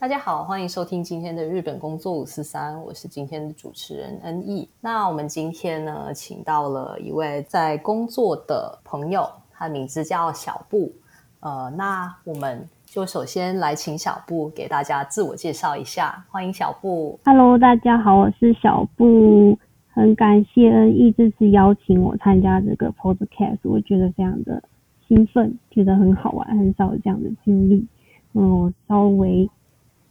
大家好，欢迎收听今天的日本工作五四三，我是今天的主持人恩义。那我们今天呢，请到了一位在工作的朋友，他的名字叫小布。呃，那我们就首先来请小布给大家自我介绍一下，欢迎小布。Hello，大家好，我是小布，很感谢恩义这次邀请我参加这个 Podcast，我觉得非常的兴奋，觉得很好玩，很少有这样的经历。嗯，我稍微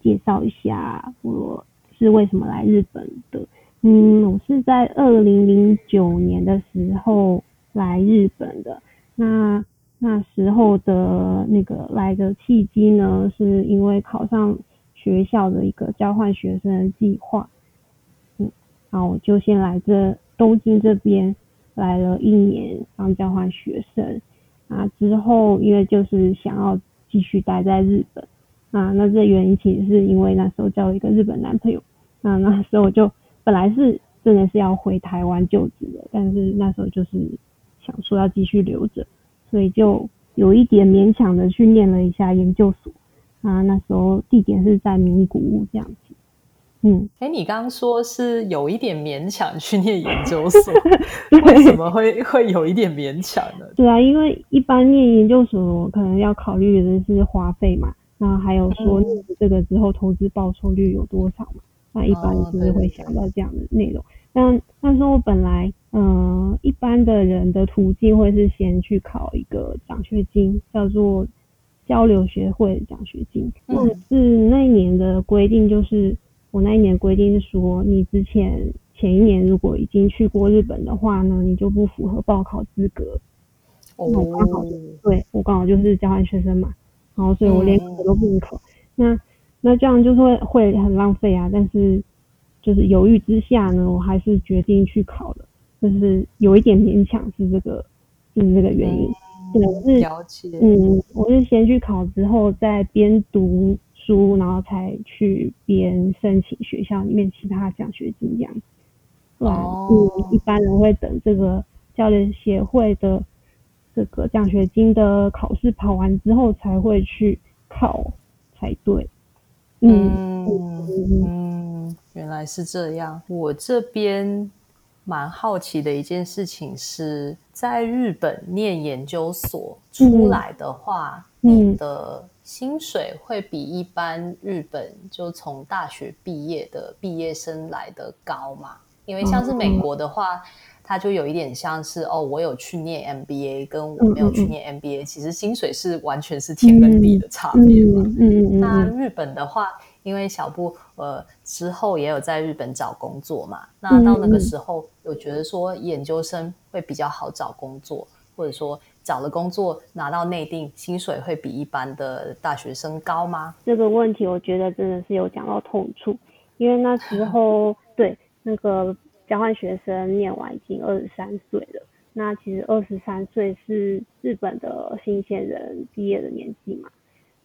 介绍一下我是为什么来日本的。嗯，我是在二零零九年的时候来日本的。那那时候的那个来的契机呢，是因为考上学校的一个交换学生的计划。嗯，然后我就先来这东京这边来了一年当交换学生。啊，之后因为就是想要继续待在日本。啊，那这原因其实是因为那时候交了一个日本男朋友，那那时候我就本来是真的是要回台湾就职的，但是那时候就是想说要继续留着，所以就有一点勉强的去念了一下研究所。啊，那时候地点是在名古屋这样子，嗯，哎，你刚刚说是有一点勉强去念研究 所，为什么会会有一点勉强呢？对啊，因为一般念研究所可能要考虑的是花费嘛。那还有说这个之后投资报酬率有多少嘛？那一般就是会想到这样的内容。但那时候本来，嗯、呃，一般的人的途径会是先去考一个奖学金，叫做交流学会奖学金。但是那一年的规定就是，我那一年规定是说，你之前前一年如果已经去过日本的话呢，你就不符合报考资格。哦，我刚好对我刚好就是交换学生嘛。然后，所以我连考都不能考，那那这样就是会会很浪费啊。但是就是犹豫之下呢，我还是决定去考了，就是有一点勉强是这个，就是这个原因。对，我是了解，嗯，我是先去考之后，再边读书，然后才去边申请学校里面其他奖学金这样子。哦，嗯，一般人会等这个教练协会的。这个奖学金的考试跑完之后才会去考才对。嗯嗯嗯，原来是这样。我这边蛮好奇的一件事情是，在日本念研究所出来的话，嗯、你的薪水会比一般日本就从大学毕业的毕业生来的高吗？因为像是美国的话。嗯它就有一点像是哦，我有去念 MBA，跟我没有去念 MBA，、嗯、其实薪水是完全是天跟地的差别嘛。嗯嗯嗯。那日本的话，因为小布呃之后也有在日本找工作嘛，那到那个时候有觉得说研究生会比较好找工作，或者说找了工作拿到内定，薪水会比一般的大学生高吗？这个问题我觉得真的是有讲到痛处，因为那时候 对那个。交换学生念完已经二十三岁了，那其实二十三岁是日本的新鲜人毕业的年纪嘛。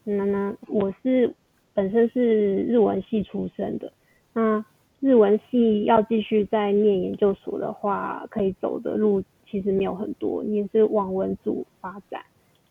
那那我是本身是日文系出身的，那日文系要继续再念研究所的话，可以走的路其实没有很多，也是往文组发展。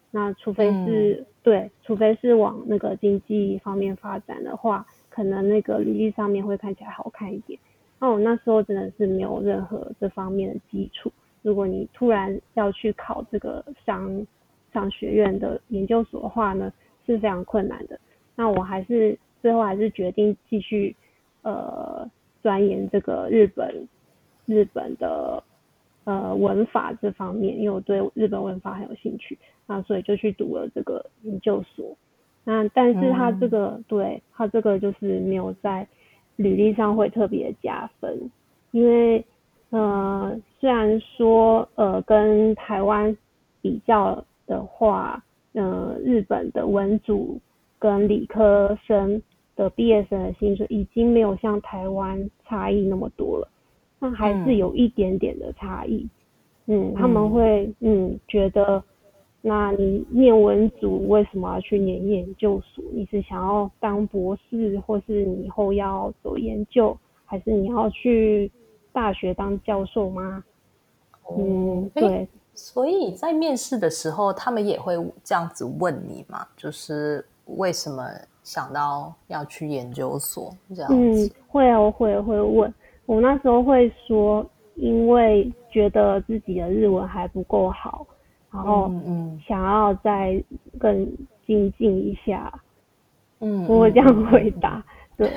那除非是、嗯、对，除非是往那个经济方面发展的话，可能那个履历上面会看起来好看一点。那我那时候真的是没有任何这方面的基础。如果你突然要去考这个商商学院的研究所的话呢，是非常困难的。那我还是最后还是决定继续呃钻研这个日本日本的呃文法这方面，因为我对日本文法很有兴趣，那所以就去读了这个研究所。那但是他这个、嗯、对他这个就是没有在履历上会特别加分，因为呃虽然说呃跟台湾比较的话，呃日本的文组跟理科生的毕业生的薪水已经没有像台湾差异那么多了，但还是有一点点的差异。嗯，他们会嗯觉得，那你念文组为什么要去念研究所？你是想要当博士，或是你以后要走研究，还是你要去大学当教授吗？嗯，对。所以在面试的时候，他们也会这样子问你嘛，就是为什么想到要去研究所这样子？嗯，会啊，会会问。我那时候会说，因为觉得自己的日文还不够好，然后嗯，想要再更精进一下。嗯，我会这样回答。对，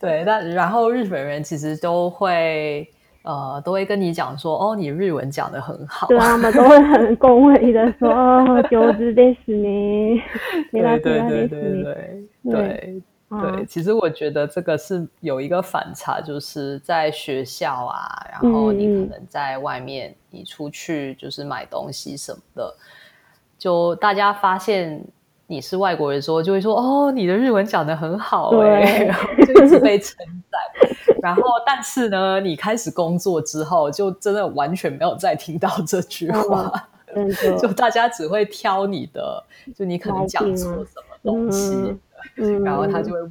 对，但然后日本人其实都会。呃，都会跟你讲说，哦，你日文讲的很好。对啊，他们都会很恭维的说，哦，九字的是呢，对对对对对对对。其实我觉得这个是有一个反差，就是在学校啊，然后你可能在外面，你出去就是买东西什么的，就大家发现你是外国人时候，就会说，哦，你的日文讲的很好，哎，然后就一直被称赞。然后，但是呢，你开始工作之后，就真的完全没有再听到这句话，就大家只会挑你的，就你可能讲错什么东西，然后他就会问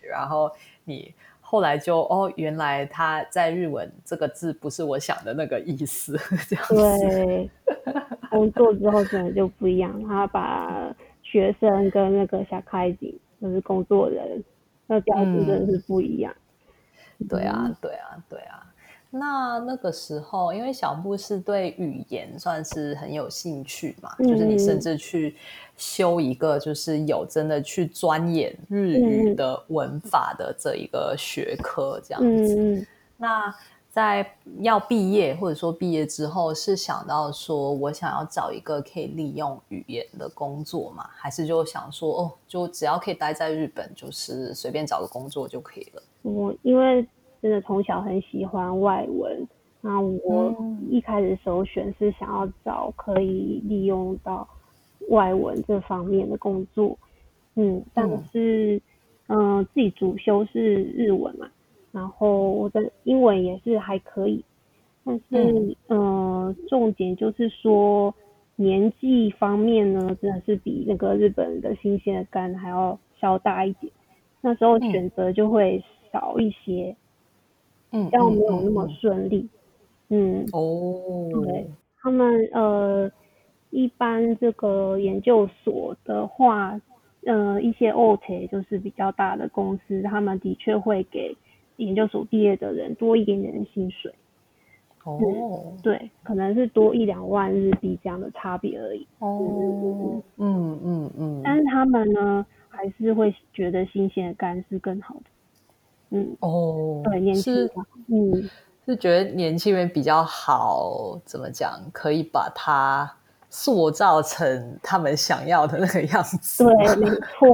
你，然后你后来就哦，原来他在日文这个字不是我想的那个意思，这样子。对，工作之后可能就不一样，他把学生跟那个小开景，就是工作人，那调子真的是不一样。对啊，对啊，对啊。那那个时候，因为小布是对语言算是很有兴趣嘛，就是你甚至去修一个，就是有真的去钻研日语的文法的这一个学科，这样子。那在要毕业或者说毕业之后，是想到说我想要找一个可以利用语言的工作嘛，还是就想说哦，就只要可以待在日本，就是随便找个工作就可以了。我因为真的从小很喜欢外文，那我一开始首选是想要找可以利用到外文这方面的工作，嗯，但是嗯自己主修是日文嘛，然后我的英文也是还可以，但是嗯。重点就是说年纪方面呢，真的是比那个日本的新鲜的肝还要稍大一点，那时候选择就会。少一些，嗯，这样没有那么顺利，嗯，哦，对，他们呃，一般这个研究所的话，呃，一些 OT 就是比较大的公司，他们的确会给研究所毕业的人多一点点的薪水，哦，对，可能是多一两万日币这样的差别而已，哦，嗯嗯嗯，但是他们呢，还是会觉得新鲜的肝是更好的。嗯哦，对，年轻人，嗯，是觉得年轻人比较好，怎么讲？可以把它塑造成他们想要的那个样子。对，没错，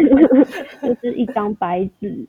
就是一张白纸。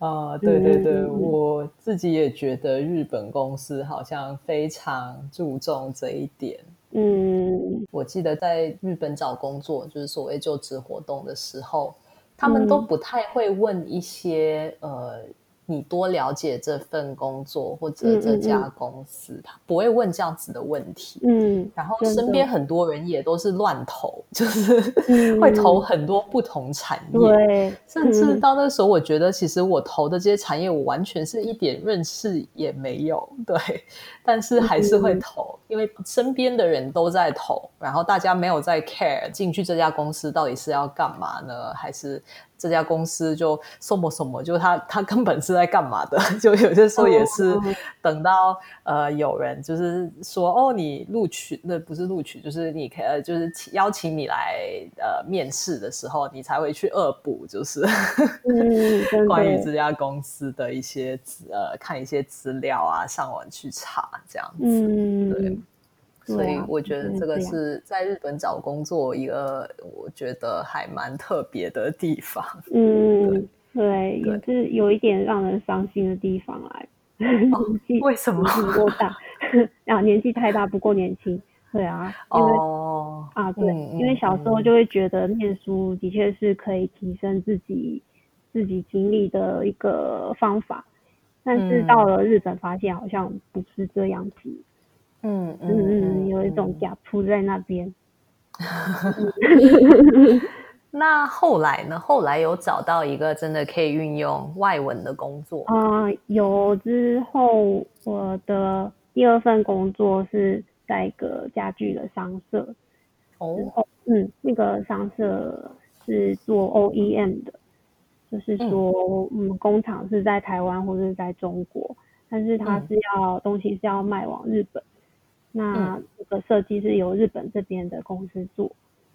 啊，对对对，我自己也觉得日本公司好像非常注重这一点。嗯，我记得在日本找工作，就是所谓就职活动的时候。他们都不太会问一些呃。你多了解这份工作或者这家公司，他不会问这样子的问题。嗯，然后身边很多人也都是乱投，就是会投很多不同产业。对，甚至到那时候，我觉得其实我投的这些产业，我完全是一点认识也没有。对，但是还是会投，因为身边的人都在投，然后大家没有在 care 进去这家公司到底是要干嘛呢？还是？这家公司就什么什么，就他他根本是在干嘛的？就有些时候也是等到呃有人就是说哦，你录取那不是录取，就是你可呃就是邀请你来呃面试的时候，你才会去恶补，就是关于这家公司的一些资呃看一些资料啊，上网去查这样子，对。所以我觉得这个是在日本找工作一个我觉得还蛮特别的地方。嗯，对，也是有一点让人伤心的地方来。为什么？不够大啊，年纪太大不够年轻。对啊，哦，哦，啊，对，嗯因为小时候就会觉得念书的确是可以提升自己自己经历的一个方法，但是嗯到了日本发现好像不是这样子，嗯嗯嗯，有一种 gap 在那边。那后来呢？后来有找到一个真的可以运用外文的工作，啊、有之后我的第二份工作是在一个家具的商社，哦，嗯，那个商社是做 OEM 的，就是说我们工厂是在台湾或者是在中国，但是它嗯。是要、东西是要卖往日本，那嗯这个设计是由日本这边的公司做，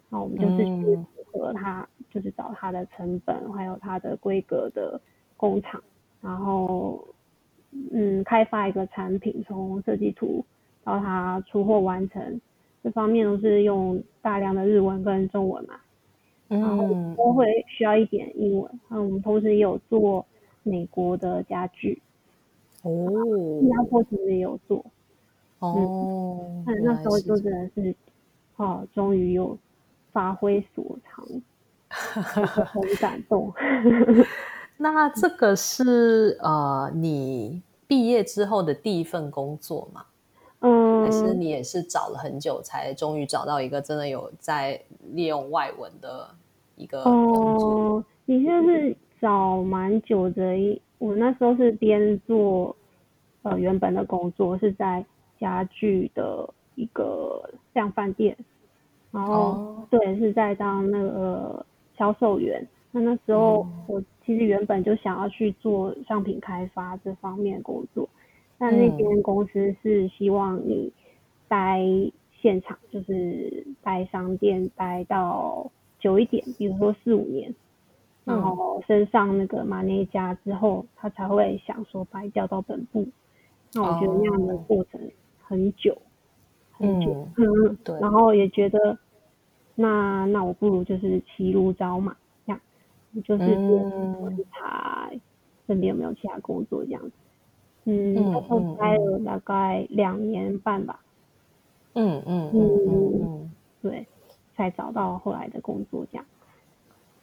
那我们就是去嗯符合它，就是找它的成本还有它的规格的工厂，然后嗯开发一个产品，从设计图到它出货完成。这方面都是用大量的日文跟中文嘛，然后嗯都会需要一点英文。那我们同时也有做美国的家具，哦新加坡其实也有做。哦，那时候就真的是，哦，终于有发挥所长，很感动。那这个是呃你毕业之后的第一份工作吗？还是嗯，你也是找了很久才终于找到一个真的有在利用外文的一个工作？哦，你就是找蛮久的一。我那时候是边做呃原本的工作，是在家具的一个量贩店，然后、哦。对是在当那个销售员。那那时候嗯。我其实原本就想要去做商品开发这方面工作，但那嗯。间公司是希望你待现场，就是待商店待到久一点，比如说四五年，然嗯。后升上那个马内加之后，他才会想说把你调到本部。那我觉得那样的哦。过程很久，很久，对然后也觉得，那那我不如就是骑驴找马，这样，就是嗯观察身边有没有其他工作这样子。嗯，嗯然后嗯待了大概两年半吧，嗯嗯嗯嗯嗯，对，才找到后来的工作这样。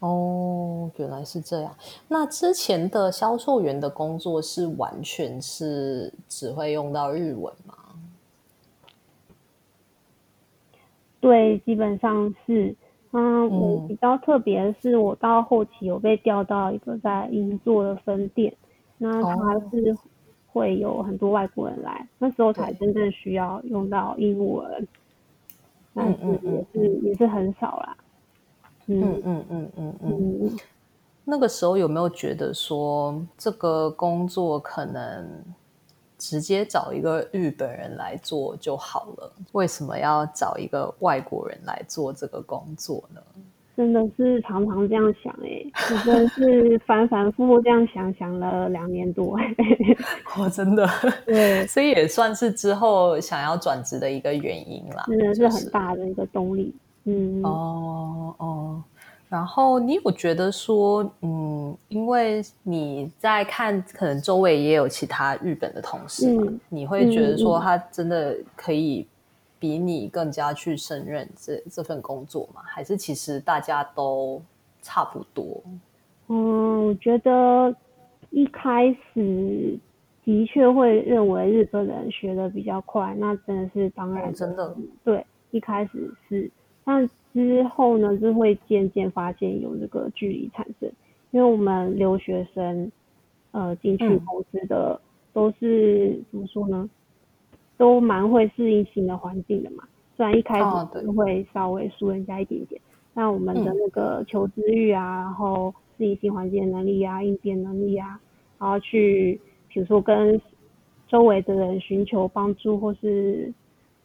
哦，原来是这样。那之前的销售员的工作是完全是只会用到日文吗？对，基本上是，嗯，我嗯比较特别的是，我到后期有被调到一个在银座的分店，那它哦是会有很多外国人来，那时候才真正需要用到英文，但是也是也是很少啦。嗯嗯嗯嗯嗯嗯。嗯，那个时候有没有觉得说这个工作可能直接找一个日本人来做就好了？为什么要找一个外国人来做这个工作呢？真的是常常这样想诶、我真的是反反复复这样想，想了两年多。我 真的，对，所以也算是之后想要转职的一个原因啦，真的是很大的一个动力。嗯，哦哦，然后你有觉得说，嗯，因为你在看，可能周围也有其他日本的同事嘛，嗯你会觉得说他真的可以比你更加去胜任这这份工作吗？还是其实大家都差不多？嗯，我觉得一开始的确会认为日本人学的比较快，那真的是当然哦真的，对，一开始是，但之后呢，就会渐渐发现有这个距离产生，因为我们留学生，呃，进去嗯。公司的都是怎么说呢，都蛮会适应新的环境的嘛。虽然一开始会稍微输人家一点点，但我们的嗯。那个求知欲啊，然后适应新环境的能力啊，应变能力啊，然后去比如说跟周围的人寻求帮助，或是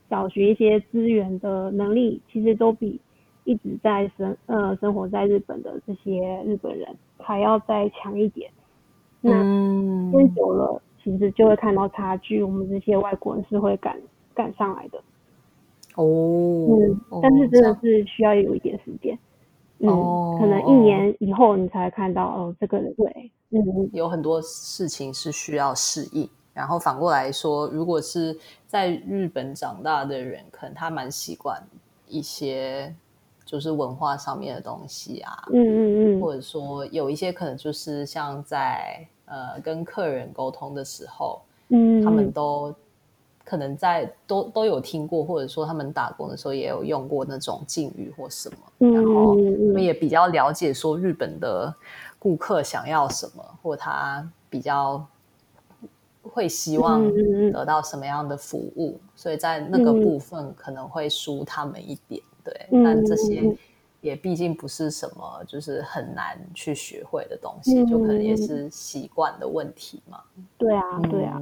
找寻一些资源的能力，其实都比一直在生呃生活在日本的这些日本人还要再强一点。那嗯时间久了，其实就会看到差距，我们这些外国人是会赶赶上来的。哦，但是真的是需要有一点时间。嗯，哦可能一年以后你才看到哦，这个人对，嗯，有很多事情是需要适应。然后反过来说，如果是在日本长大的人，可能他蛮习惯一些就是文化上面的东西啊，嗯嗯嗯，或者说有一些可能就是像在呃跟客人沟通的时候，嗯，他们都可能在都都有听过，或者说他们打工的时候也有用过那种敬语或什么，嗯然后他们也比较了解说日本的顾客想要什么，或他比较会希望得到什么样的服务，所以在那个。嗯部分可能会输他们一点，对，嗯但这些也毕竟不是什么就是很难去学会的东西，嗯就可能也嗯是习惯的问题嘛。对啊对啊，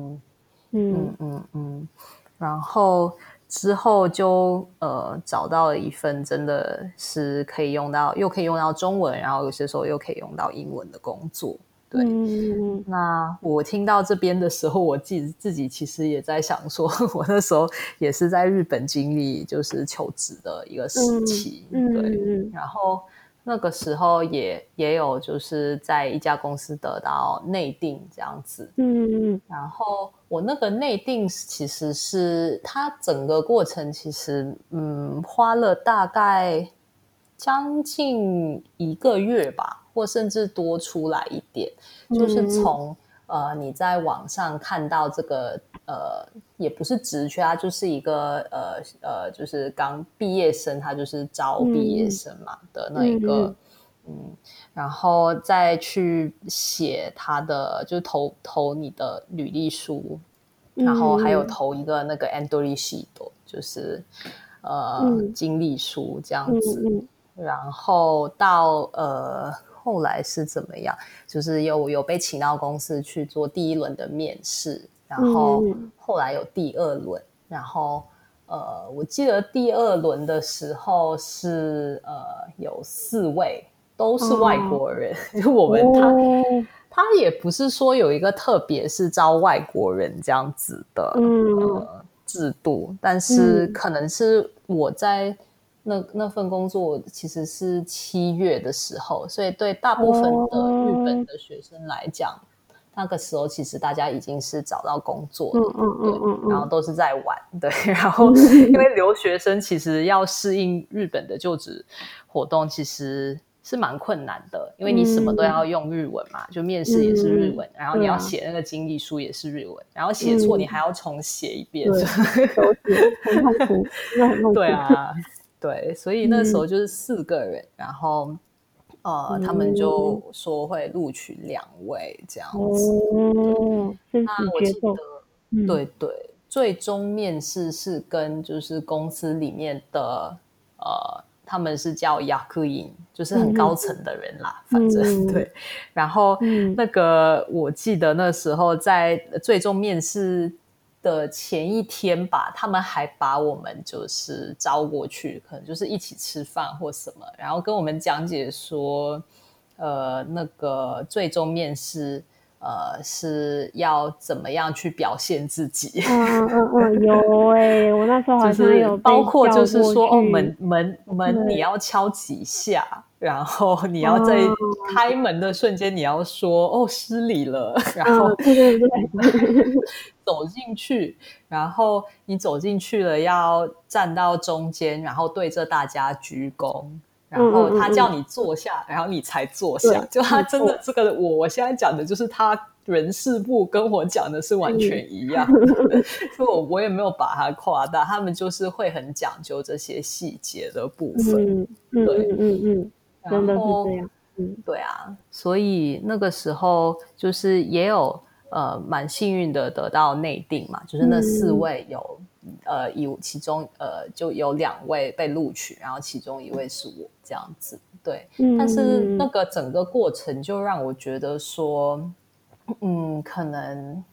嗯嗯嗯，然后之后就呃找到了一份真的是可以用到，又可以用到中文，然后有些时候又可以用到英文的工作。对，那我听到这边的时候，我自己自己其实也在想说，我那时候也是在日本经历就是求职的一个时期，嗯对，然后那个时候也也有就是在一家公司得到内定这样子，嗯嗯。然后我那个内定其实是它整个过程其实嗯花了大概将近一个月吧，或甚至多出来一点，就是。从呃你在网上看到这个呃也不是职缺，啊就是一个呃呃就是刚毕业生，他就是招毕业生嘛的那一个。嗯，然后再去写他的，就是投投你的履历书，然后还有投一个那个 Andori sheet，就是呃、嗯。经历书这样嗯子。嗯。然后到呃后来是怎么样？就是有有被请到公司去做第一轮的面试，然后嗯后来有第二轮，然后呃我记得第二轮的时候是呃有四位都是外国人，就我们他。哦他也不是说有一个特别是招外国人这样子的、嗯呃制度，但是嗯可能是我在那那份工作其实是七月的时候，所以对大部分的哦日本的学生来讲，那个时候其实大家已经是找到工作了。嗯嗯嗯嗯嗯，然后都是在玩，对，然后因为留学生其实要适应日本的就职活动，其实是蛮困难的，因为你什么都要用日文嘛，就面试也是日文，然后你要写那个经历书也是日文，然后写错你还要重写一遍，对很痛苦，很痛苦。对，啊，对，所以那时候就是四个人，然后呃，他们就说会录取两位这样子，哦，那我记得，，嗯，对对，最终面试是跟就是公司里面的呃，他们是叫雅克因，就是很高层的人啦，反正嗯。对。然后、嗯。那个我记得那时候在最终面试的前一天吧，他们还把我们就是招过去，可能就是一起吃饭或什么，然后跟我们讲解说，呃，那个最终面试。呃，是要怎么样去表现自己？嗯嗯嗯，有哎，我那时候好像有包括就是说哦，门门门你要敲几下，然后你要在哦开门的瞬间你要说哦失礼了，然后嗯，对对对，走进去，然后你走进去了要站到中间，然后对着大家鞠躬。然后他叫你坐下，然后你才坐下。对就他真的这个，我我现在讲的就是他人事部跟我讲的是完全一样的，所以我我也没有把它夸大。他们就是会很讲究这些细节的部分。对嗯嗯嗯，真的是然后这样，嗯对啊，所以那个时候就是也有呃蛮幸运的得到内定嘛，就是那四嗯位有、呃有其中呃就有两位被录取，然后其中一位是我这样子。对，嗯，但是那嗯个整个过程就让我觉得说，嗯，可能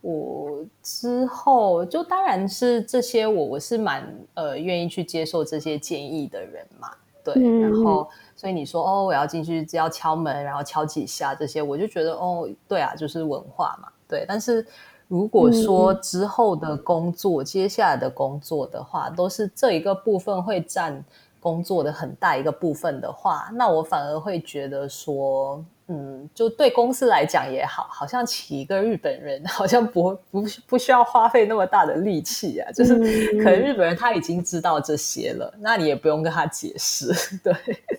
我之后就当然是这些我我是蛮呃愿意去接受这些建议的人嘛，对，嗯然后所以你说哦我要进去只要敲门，然后敲几下这些，我就觉得哦对啊，就是文化嘛，对，但是。如果说之后的工作，接下来的工作的话，都是这一个部分会占工作的很大一个部分的话，那我反而会觉得说，嗯，就对公司来讲也好，好像请一个日本人，好像不不不需要花费那么大的力气啊。就是可能日本人他已经知道这些了，那你也不用跟他解释，对。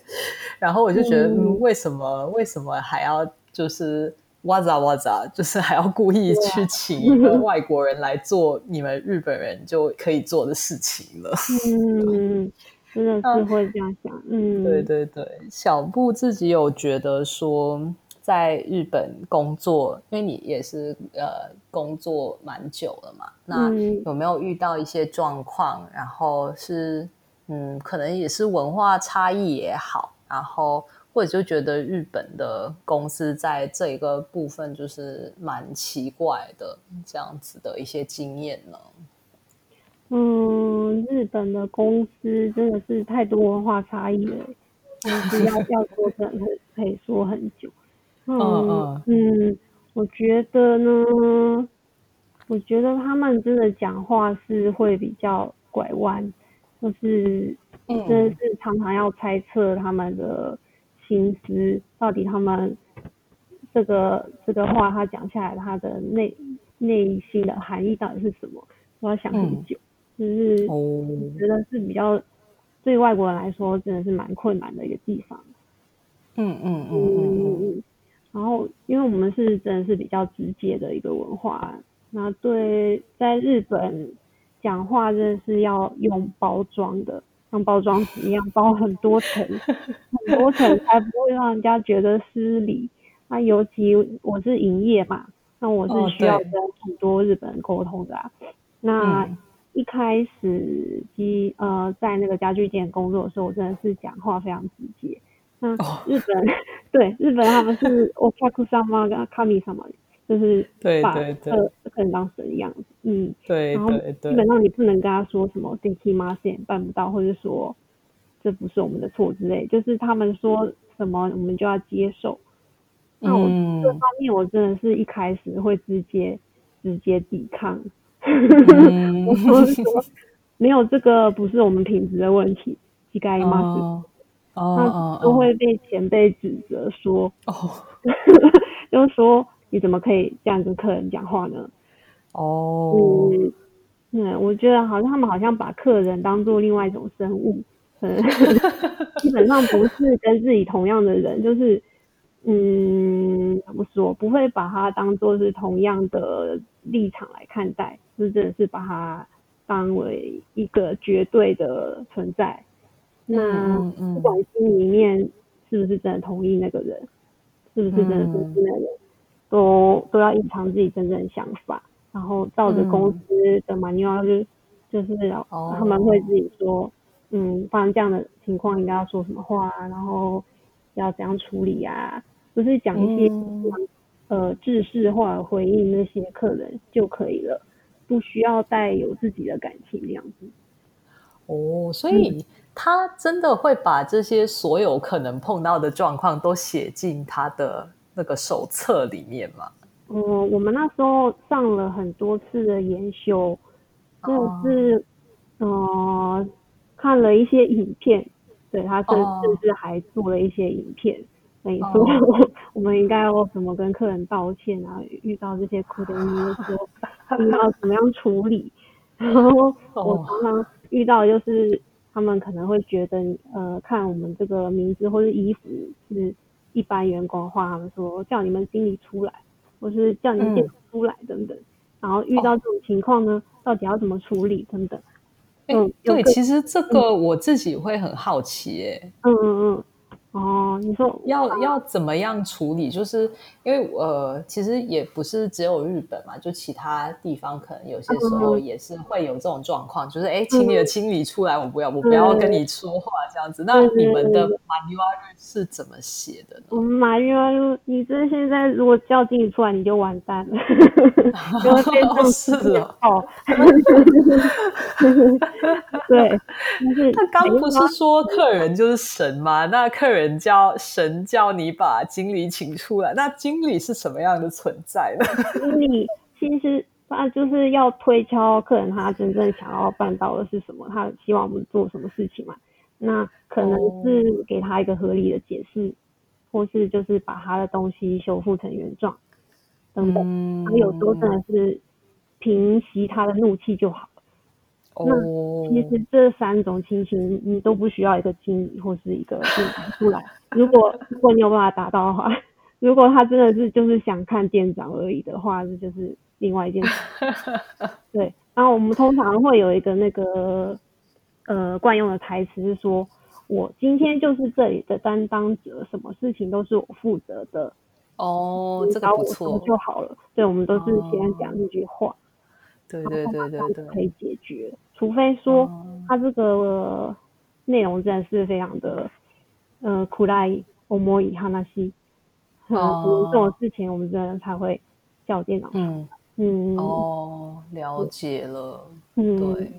然后我就觉得，嗯，为什么为什么还要就是哇咋哇咋，就是还要故意去请一个外国人来做你们日本人就可以做的事情了？嗯。真的是会这样想，嗯，对对对，小布自己有觉得说，在日本工作，因为你也是呃工作蛮久了嘛，那有没有遇到一些状况？然后是嗯，可能也是文化差异也好，然后或者就觉得日本的公司在这一个部分就是蛮奇怪的这样子的一些经验呢？嗯，日本的公司真的是太多文化差异了，是要要说真的可以说很久。嗯嗯，我觉得呢，我觉得他们真的讲话是会比较拐弯，就是真的是常常要猜测他们的心思，到底他们这个这个话他讲下来，他的内内心的含义到底是什么，我要想很久。就是觉得是比较对外国人来说真的是蛮困难的一个地方。嗯嗯嗯嗯嗯。然后，因为我们是真的是比较直接的一个文化，那对在日本讲话真的是要用包装的，像包装纸一样包很多层，很多层才不会让人家觉得失礼。那尤其我是营业嘛，那我是需要跟很多日本人沟通的啊。那一开始机呃在那个家具店工作的时候，我真的是讲话非常直接。那日本 对日本他们是我卡库上嘛跟卡米上嘛，就是把客客人当神一样子，嗯，对，然后基本上你不能跟他说什么电梯吗？现办不到，或者说这不是我们的错之类，就是他们说什么我们就要接受。那我这方面我真的是一开始会直接直接抵抗。我说说，没有这个不是我们品质的问题，膝盖吗？哦，都会被前辈指责说，哦，就是说你怎么可以这样跟客人讲话呢？哦，嗯，嗯，我觉得好像他们好像把客人当做另外一种生物，基本上不是跟自己同样的人，就是。嗯，怎么说？不会把他当做是同样的立场来看待，是真的是把他当为一个绝对的存在。那不管心里面是不是真的同意那个人，是不是真的支持那个人，都都要隐藏自己真正的想法，然后照着公司的 manual 就就是他们会自己说，嗯，发生这样的情况应该要说什么话，然后要怎样处理啊？就是讲一些呃制式化回应那些客人就可以了，不需要带有自己的感情这样子。哦，所以他真的会把这些所有可能碰到的状况都写进他的那个手册里面吗？嗯，我们那时候上了很多次的研修，就是呃看了一些影片，对他甚甚至还做了一些影片。你说 我们应该要怎么跟客人道歉啊？遇到这些苦的时候，要 怎么样处理？然后我常常遇到就是他们可能会觉得，呃，看我们这个名字或者衣服是一般员工的话，他们说叫你们经理出来，或是叫你们店出来等等。然后遇到这种情况呢，到底要怎么处理等等？嗯，对，其实这个我自己会很好奇，哎，嗯嗯嗯。哦，你说要要怎么样处理？就是因为呃，其实也不是只有日本嘛，就其他地方可能有些时候也是会有这种状况，就是哎，请你的经理出来，我不要，我不要跟你说话这样子。那你们的马尼瓦日是怎么写的呢？我们马尼瓦日，你这现在如果叫经理出来，你就完蛋了，就变成 是哦。对，他刚不是说客人就是神吗？那客人。叫神叫你把经理请出来，那经理是什么样的存在呢？经理其实他就是要推敲客人他真正想要办到的是什么，他希望我们做什么事情嘛？那可能是给他一个合理的解释，或是就是把他的东西修复成原状等等。嗯他有时候真的是平息他的怒气就好。哦，其实这三种情形你都不需要一个经理或是一个店长出来。如果如果你有办法达到的话，如果他真的是就是想看店长而已的话，这就是另外一件事。对，然后我们通常会有一个那个呃惯用的台词是说，我今天就是这里的担当者，什么事情都是我负责的，哦，这个不错说，就好了。对，我们都是先讲这句话。对对对对对，可以解决，除非说哦。它这个内容真的是非常的呃苦赖欧摩伊哈纳西，很哦。严重的事情，我们真的才会叫电脑。嗯，嗯，哦，了解了，嗯，对。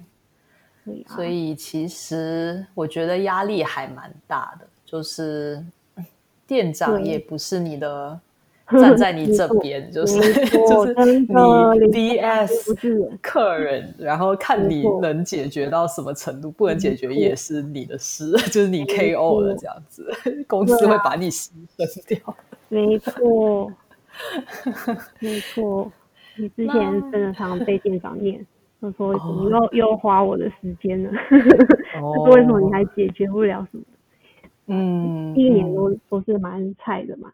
对啊，所以其实我觉得压力还蛮大的，就是嗯店长也不是你的站在你这边，就是 就是你不 VS 是客人，然后看你能解决到什么程度，不能解决也是你的事，就是你 KO 了这样子，公司会把你牺牲掉。没错，没错。你之前真的常被店长念，他说怎么又又花我的时间了？哦为什么你还解决不了什么？嗯，第一年嗯都都是蛮菜的嘛，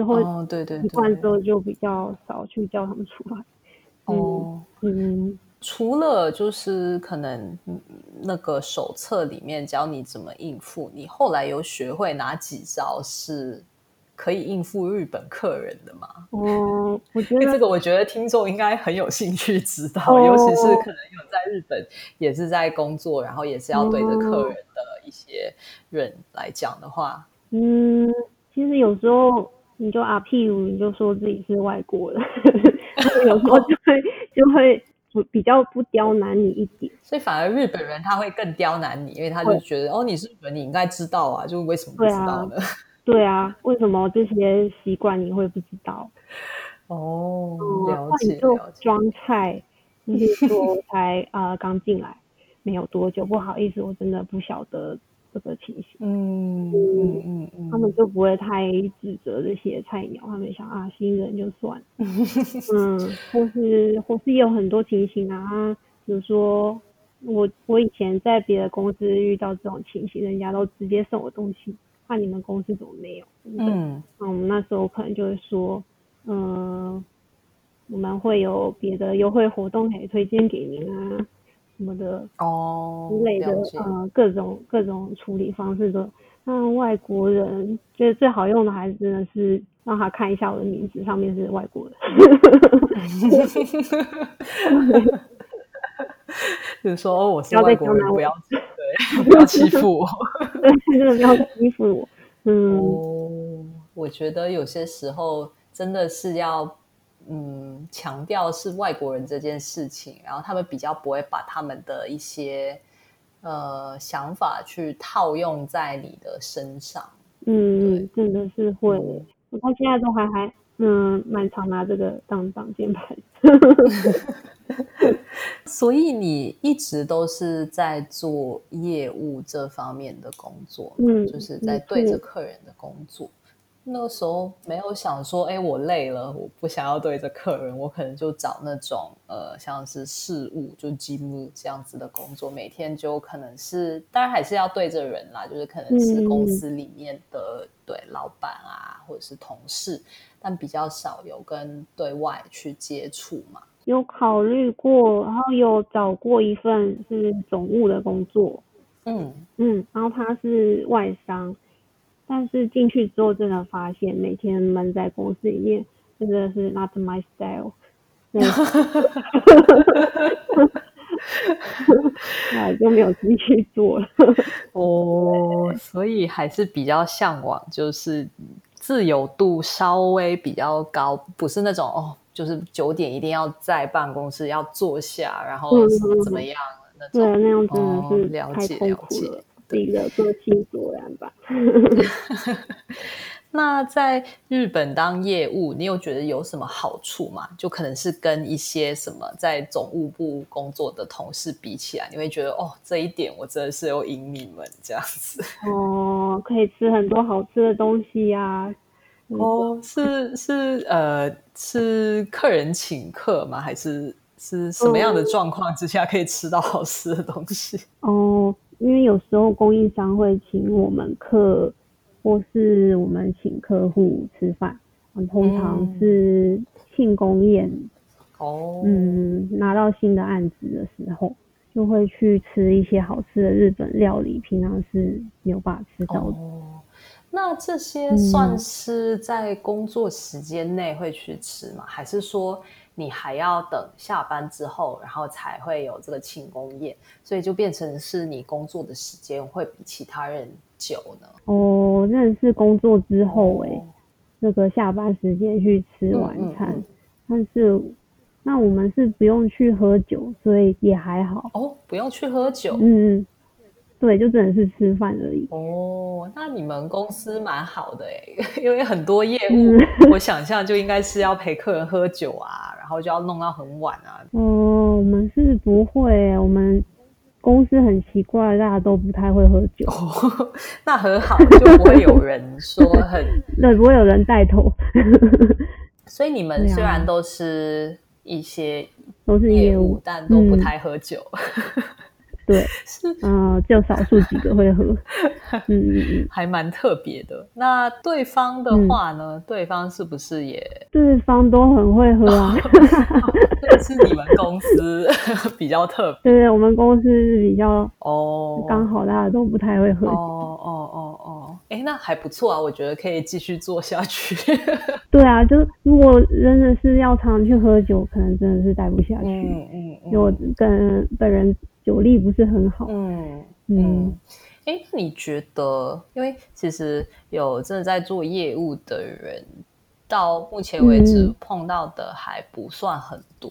之后哦，对对习惯之，后就比较少去叫他们出来。哦。嗯，除了就是可能嗯那个手册里面教你怎么应付，你后来有学会哪几招是可以应付日本客人的吗？哦，我觉得这个我觉得听众应该很有兴趣知道，哦尤其是可能有在日本也是在工作，然后也是要对着客人的一些人来讲的话，嗯，其实有时候你就啊，譬如你就说自己是外国人，有时候就会就会不比较不刁难你一点。所以反而日本人他会更刁难你，因为他就会觉得哦你是日本人，你应该知道啊，就为什么不知道呢？对啊，为什么这些习惯你会不知道？哦，嗯，了解那你就。装菜，就是说才啊刚进来没有多久，不好意思，我真的不晓得这个情形。嗯嗯嗯嗯，他们就不会太指责这些菜鸟，他们想啊新人就算了，嗯，或是或是也有很多情形啊，比如说我我以前在别的公司遇到这种情形，人家都直接送我东西，那你们公司怎么没有？嗯，嗯那我们那时候可能就会说，嗯、我们会有别的优惠活动可以推荐给您啊什么的，哦之类的呃各种各种处理方式都那外国人觉得最好用的还是真的是让他看一下我的名字上面是外国人，就是说哦我是外国人，不要对，不要欺负我。对，真的不要欺负我。嗯，哦，我觉得有些时候真的是要嗯强调是外国人这件事情，然后他们比较不会把他们的一些呃想法去套用在你的身上。嗯，真的是会嗯，我到现在都还还嗯蛮常拿这个当挡箭牌。所以你一直都是在做业务这方面的工作，嗯就是在没对着客人的工作。那个时候没有想说，哎，我累了，我不想要对着客人，我可能就找那种呃，像是事务，就积木这样子的工作，每天就可能是，当然还是要对着人啦，就是可能是公司里面的、对老板啊，或者是同事，但比较少有跟对外去接触嘛。有考虑过，然后有找过一份是总务的工作，嗯，嗯，然后他是外商，但是进去之后真的发现每天闷在公司里面真的是 not my style，对，后来就没有继续做了。哦，所以还是比较向往，就是自由度稍微比较高，不是那种哦，就是九点一定要在办公室要坐下，然后怎么样的那对，种。那样真的哦是了太痛解了解苦了，自己的个性所然吧。那在日本当业务，你有觉得有什么好处吗？就可能是跟一些什么在总务部工作的同事比起来，你会觉得哦，这一点我真的是有赢你们这样子。哦，可以吃很多好吃的东西呀、哦，是是呃，是客人请客吗？还是是什么样的状况之下可以吃到好吃的东西？哦，因为有时候供应商会请我们客，或是我们请客户吃饭，嗯通常是庆功宴，哦，嗯，拿到新的案子的时候，就会去吃一些好吃的日本料理，平常是没有办法吃到的。哦，那这些算是在工作时间内会去吃吗？还是说你还要等下班之后，然后才会有这个庆功宴？所以就变成是你工作的时间会比其他人久呢？哦，认识工作之后、欸，哦这个下班时间去吃晚餐，嗯嗯但是那我们是不用去喝酒，所以也还好。哦，不用去喝酒。嗯嗯，对，就真的是吃饭而已。哦，那你们公司蛮好的诶，因为很多业务，嗯我 想象就应该是要陪客人喝酒啊，然后就要弄到很晚啊。哦，我们是不会欸，我们公司很奇怪，大家都不太会喝酒，哦，那很好，就不会有人说很。对，不会有人带头，所以你们虽然都是一些都是业业务，但都不嗯太喝酒。对，是嗯、就少数几个会喝。嗯嗯嗯，还蛮特别的。那对方的话呢？对方是不是也对方都很会喝啊。这个是你们公司比较特别对对，我们公司是比较哦？刚好大家都不太会喝哦酒。哦哦哦，哎，那还不错啊，我觉得可以继续做下去。对啊，就如果真的是要常去喝酒，可能真的是待不下去。嗯嗯因为我跟本人酒力不是很好。嗯嗯嗯。哎，那你觉得？因为其实有真的在做业务的人，到目前为止嗯碰到的还不算很多。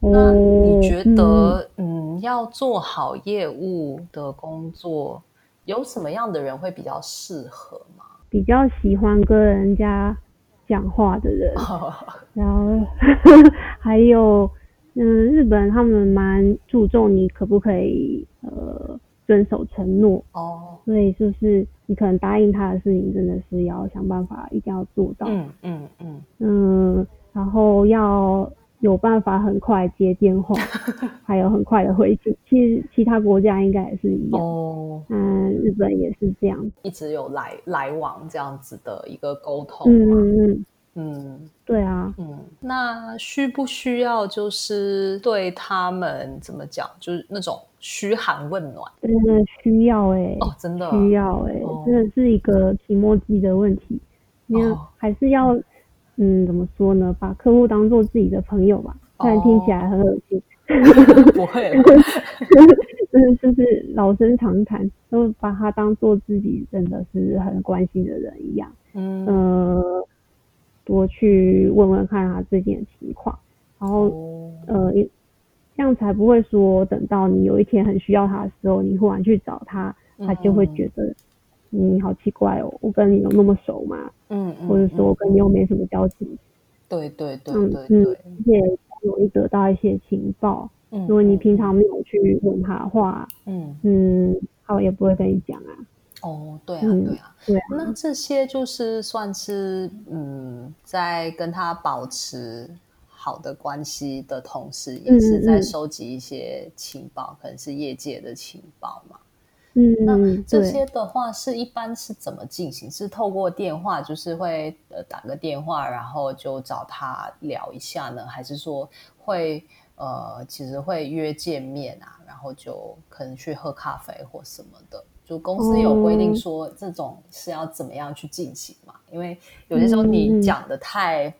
那哦，你觉嗯得，嗯要做好业务的工作，有什么样的人会比较适合吗？比较喜欢跟人家讲话的人，然后 还有，嗯，日本他们蛮注重你可不可以呃遵守承诺，哦，所以就是你可能答应他的事情，真的是要想办法一定要做到，嗯嗯嗯，嗯，然后要有办法很快接电话，还有很快的回信。其实其他国家应该也是一样，哦，嗯，日本也是这样。一直有来来往这样子的一个沟通嗯。嗯嗯，嗯对啊，嗯，那需不需要就是对他们怎么讲，就是那种嘘寒问暖真的需要哎、哦，真的需要哎、哦真的是一个提莫机的问题，因为哦还是要，嗯，怎么说呢？把客户当做自己的朋友吧，虽然听起来很恶心，不会啦 但是就是老生常谈，都把他当做自己真的是很关心的人一样。嗯呃，多去问问看他最近的情况，然后哦呃，这样才不会说等到你有一天很需要他的时候，你忽然去找他，他就会觉得你好奇怪哦，我跟你有那么熟吗？嗯嗯，或者说我嗯跟你又没什么交集，对对对嗯对对，嗯而且容易得到一些情报。嗯如果你平常没有去问他的话，嗯嗯，他也不会跟你讲啊。哦，对啊嗯对啊，对啊，那这些就是算是嗯，在跟他保持好的关系的同时，也是在收集一些情报，可能是业界的情报嘛。嗯，那这些的话是一般是怎么进行？是透过电话，就是会呃打个电话，然后就找他聊一下呢，还是说会呃其实会约见面啊，然后就可能去喝咖啡或什么的？就公司有规定哦说这种是要怎么样去进行嘛？因为有些时候你讲的太。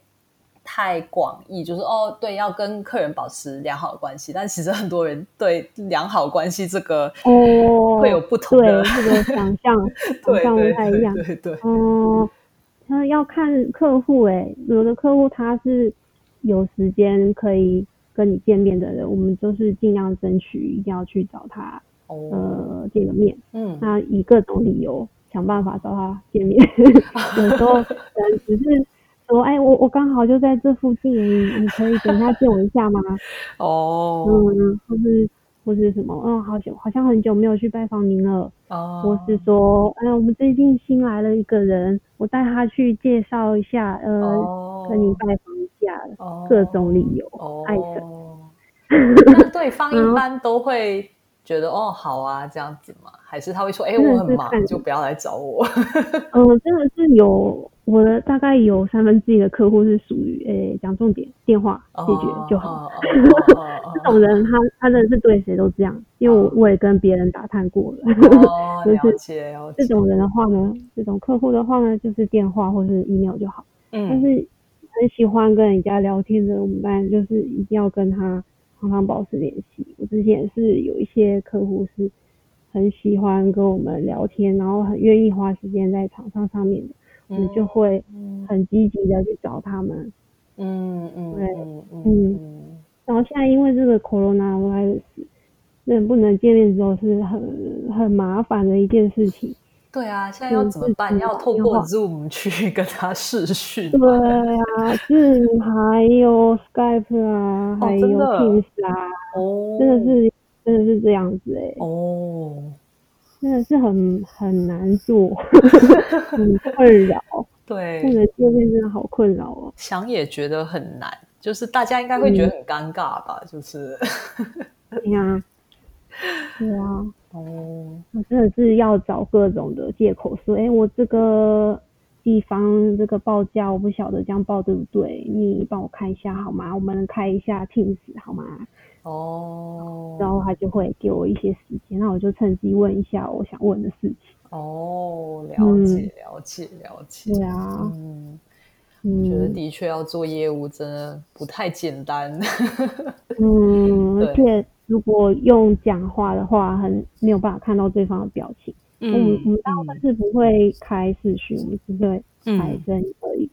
太广义，就是哦，对，要跟客人保持良好的关系，但其实很多人对良好关系这个哦，会有不同对的这个想象 想象对对不太一样。对对对，哦，他要看客户欸，有的客户他是有时间可以跟你见面的人，我们就是尽量争取一定要去找他哦，呃见个面。嗯那以各种理由，想办法找他见面。有时候可能只是说，哎，我我刚好就在这附近，你你可以等一下见我一下吗？哦，嗯，或是或是什么，嗯，好久好像很久没有去拜访您了。哦，或是说，哎，我们最近新来了一个人，我带他去介绍一下，呃，哦跟你拜访一下，哦各种理由，哦爱神。那对方 一般都会觉得哦好啊这样子吗？还是他会说哎、我很忙，就不要来找我？嗯，真的是有我的大概有三分之一的客户是属于，诶，讲重点，电话解决就好。这种人他他真的是对谁都这样，因为我我也跟别人打探过了。哦，就是了解了解。这种人的话呢，这种客户的话呢，就是电话或是 email 就好。嗯但嗯是很喜欢跟人家聊天的，我们当然就是一定要跟他常常保持联系。我之前是有一些客户是很喜欢跟我们聊天，然后很愿意花时间在场上上面的，我们就会嗯很积极的去找他们。嗯嗯对嗯然后现在因为这个 corona virus，那不能见面之后是很很麻烦的一件事情。对啊，现在要怎么办？嗯要透过 Zoom 去跟他视讯对吗？啊，是还有 Skype 啊，还有 Teams 啊，哦，真的是真的是这样子哎、哦，真的是很很难做，很困扰，对，这个界面真的好困扰哦。想也觉得很难，就是大家应该会觉得很尴尬吧？就是。对呀，对啊，哦，我真的是要找各种的借口说，哎、我这个地方这个报价我不晓得这样报对不对，你帮我看一下好吗？我们开一下 Teams 好吗？哦，然后他就会给我一些时间，那我就趁机问一下我想问的事情。哦，了嗯解，了解，了解。对啊，嗯，觉得嗯的确要做业务真的不太简单。嗯，对而且如果用讲话的话，很没有办法看到对方的表情。我们我们大部分是不会开视讯，我们只会开声音而已。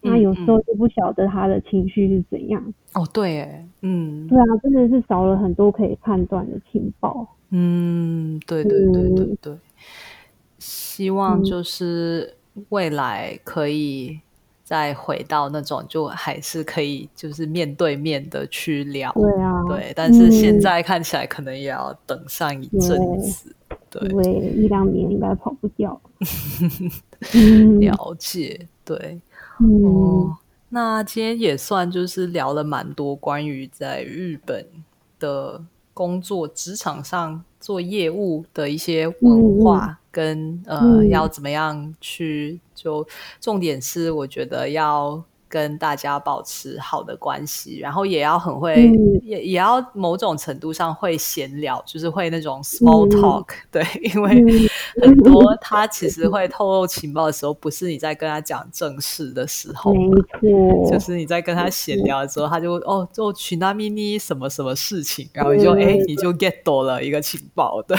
那有时候就不晓得他的情绪是怎样。哦，对，哎，嗯，对啊，真的是少了很多可以判断的情报。嗯，对对对对嗯对，希望就是未来可以再回到那种，就还是可以就是面对面的去聊，对啊，对，但是现嗯。在看起来可能也要等上一阵对子，对，一两年应该跑不掉。嗯。了解，对，嗯。哦，那今天也算就是聊了蛮多关于在日本的工作职场上做业务的一些文化跟呃嗯。要怎么样去就重点是我觉得要跟大家保持好的关系，然后也要很会、嗯。也也要某种程度上会闲聊，就是会那种 small 嗯。talk，、对，因为嗯。很多他其实会透露情报的时候，不是你在跟他讲正事的时候，没错，就是你在跟他闲聊的时候，他就哦就群纳咪咪什么什么事情，然后你就嗯。哎、你就 get 到了一个情报，对，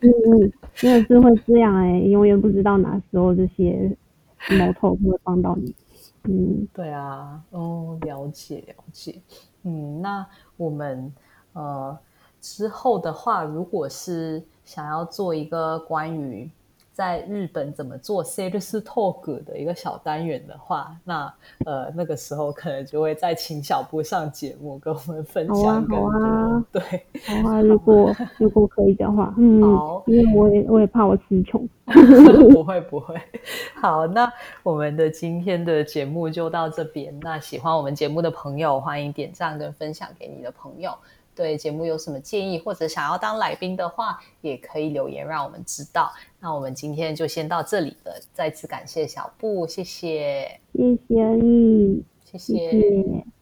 嗯嗯，真的是会这样哎、永远不知道哪时候这些毛头会帮到你。嗯。对啊，哦，了解了解，嗯，那我们呃之后的话，如果是想要做一个关于在日本怎么做 sales talk 的一个小单元的话，那呃那个时候可能就会再请小布上节目跟我们分好啊享更多，好啊对，好啊，如果如果可以的话，嗯好，因为我也我也怕我词穷。不会不会。好，那我们的今天的节目就到这边。那喜欢我们节目的朋友，欢迎点赞跟分享给你的朋友。对节目有什么建议，或者想要当来宾的话，也可以留言让我们知道。那我们今天就先到这里了，再次感谢小布，谢谢，谢谢你，谢谢谢。